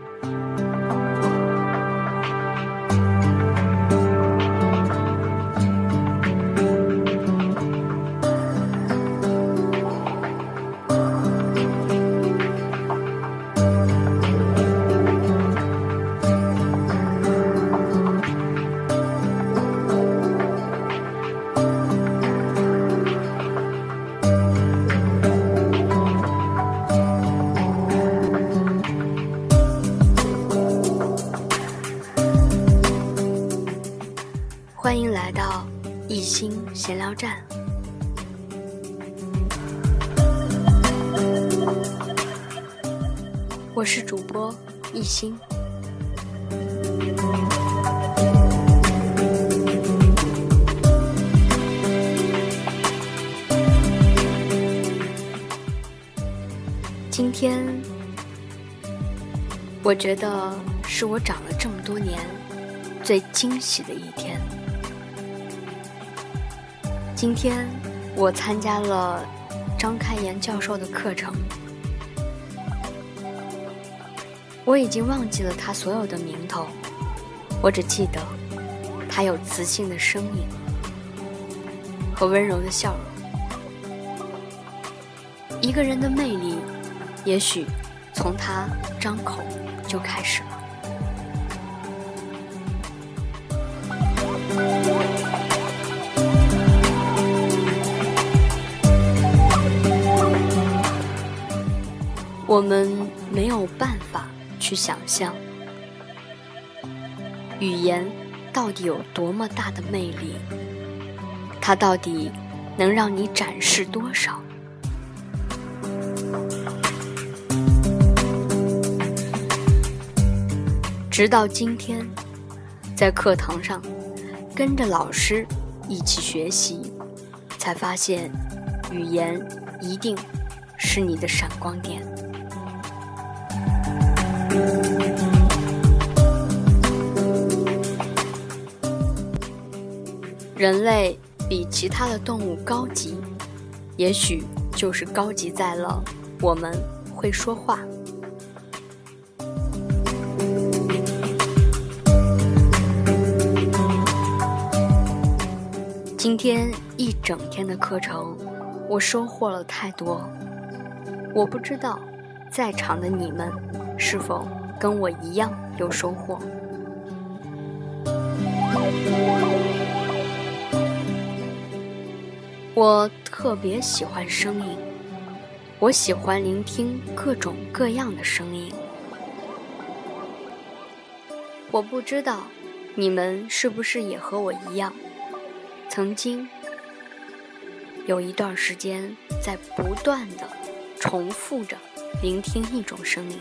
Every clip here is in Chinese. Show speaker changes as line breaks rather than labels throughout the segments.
Bye. 欢迎来到一心闲聊站，我是主播一心。今天，我觉得是我长了这么多年最惊喜的一天。今天我参加了张开颜教授的课程，我已经忘记了他所有的名头，我只记得他有磁性的声音。和温柔的笑容。一个人的魅力，也许从他张口就开始我们没有办法去想象，语言到底有多么大的魅力，它到底能让你展示多少？直到今天，在课堂上跟着老师一起学习，才发现，语言一定是你的闪光点。人类比其他的动物高级，也许就是高级在了我们会说话。今天一整天的课程，我收获了太多。我不知道，在场的你们是否跟我一样有收获。我特别喜欢声音，我喜欢聆听各种各样的声音。我不知道你们是不是也和我一样，曾经有一段时间在不断的重复着聆听一种声音，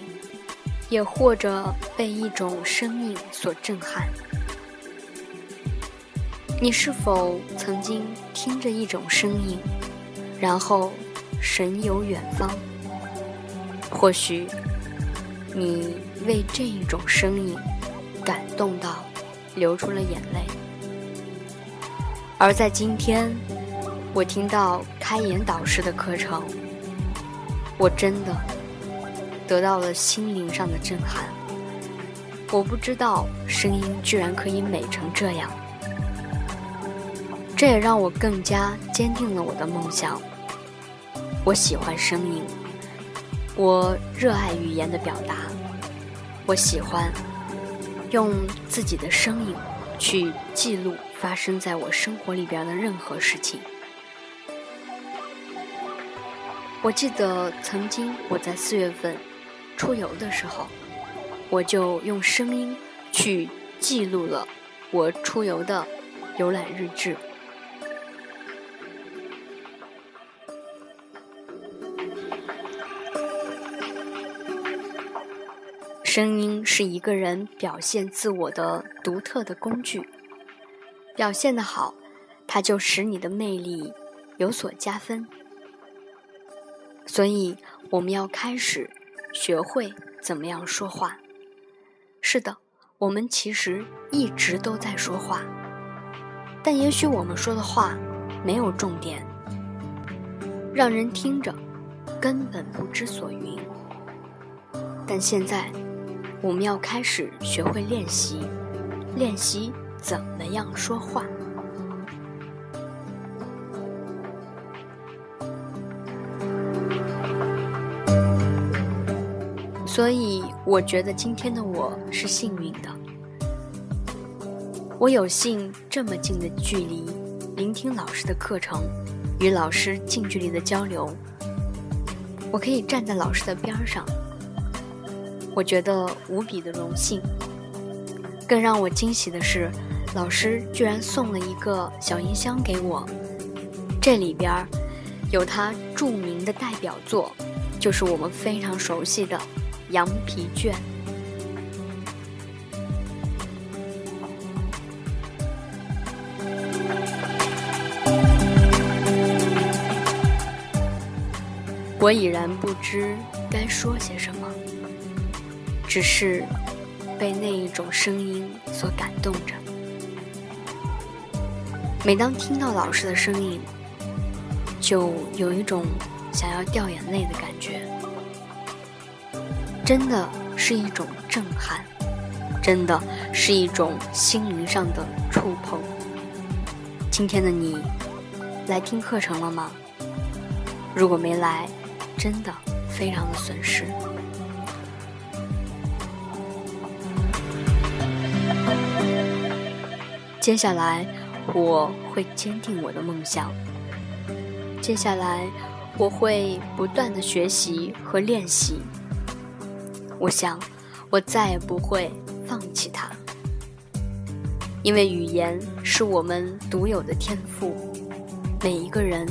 也或者被一种声音所震撼。你是否曾经听着一种声音，然后神游远方？或许你为这一种声音感动到流出了眼泪。而在今天，我听到开眼导师的课程，我真的得到了心灵上的震撼。我不知道声音居然可以美成这样。这也让我更加坚定了我的梦想。我喜欢声音，我热爱语言的表达，我喜欢用自己的声音去记录发生在我生活里边的任何事情。我记得曾经我在四月份出游的时候，我就用声音去记录了我出游的游览日志。声音是一个人表现自我的独特的工具，表现的好，它就使你的魅力有所加分。所以，我们要开始学会怎么样说话。是的，我们其实一直都在说话，但也许我们说的话没有重点，让人听着根本不知所云。但现在。我们要开始学会练习，练习怎么样说话。所以，我觉得今天的我是幸运的。我有幸这么近的距离，聆听老师的课程，与老师近距离的交流。我可以站在老师的边上，我觉得无比的荣幸。更让我惊喜的是，老师居然送了一个小音箱给我，这里边有他著名的代表作，就是我们非常熟悉的《羊皮卷》。我已然不知该说些什么，只是被那一种声音所感动着。每当听到老师的声音，就有一种想要掉眼泪的感觉，真的是一种震撼，真的是一种心灵上的触碰。今天的你来听课程了吗？如果没来，真的非常的损失。接下来我会坚定我的梦想。接下来我会不断的学习和练习。我想我再也不会放弃它，因为语言是我们独有的天赋，每一个人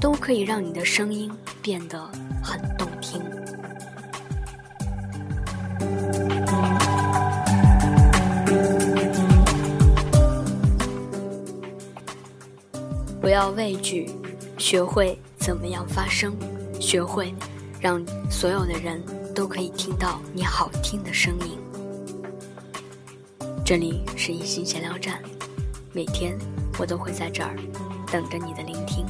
都可以让你的声音变得。很动听。不要畏惧，学会怎么样发声，学会让所有的人都可以听到你好听的声音。这里是一心闲聊站，每天我都会在这儿等着你的聆听。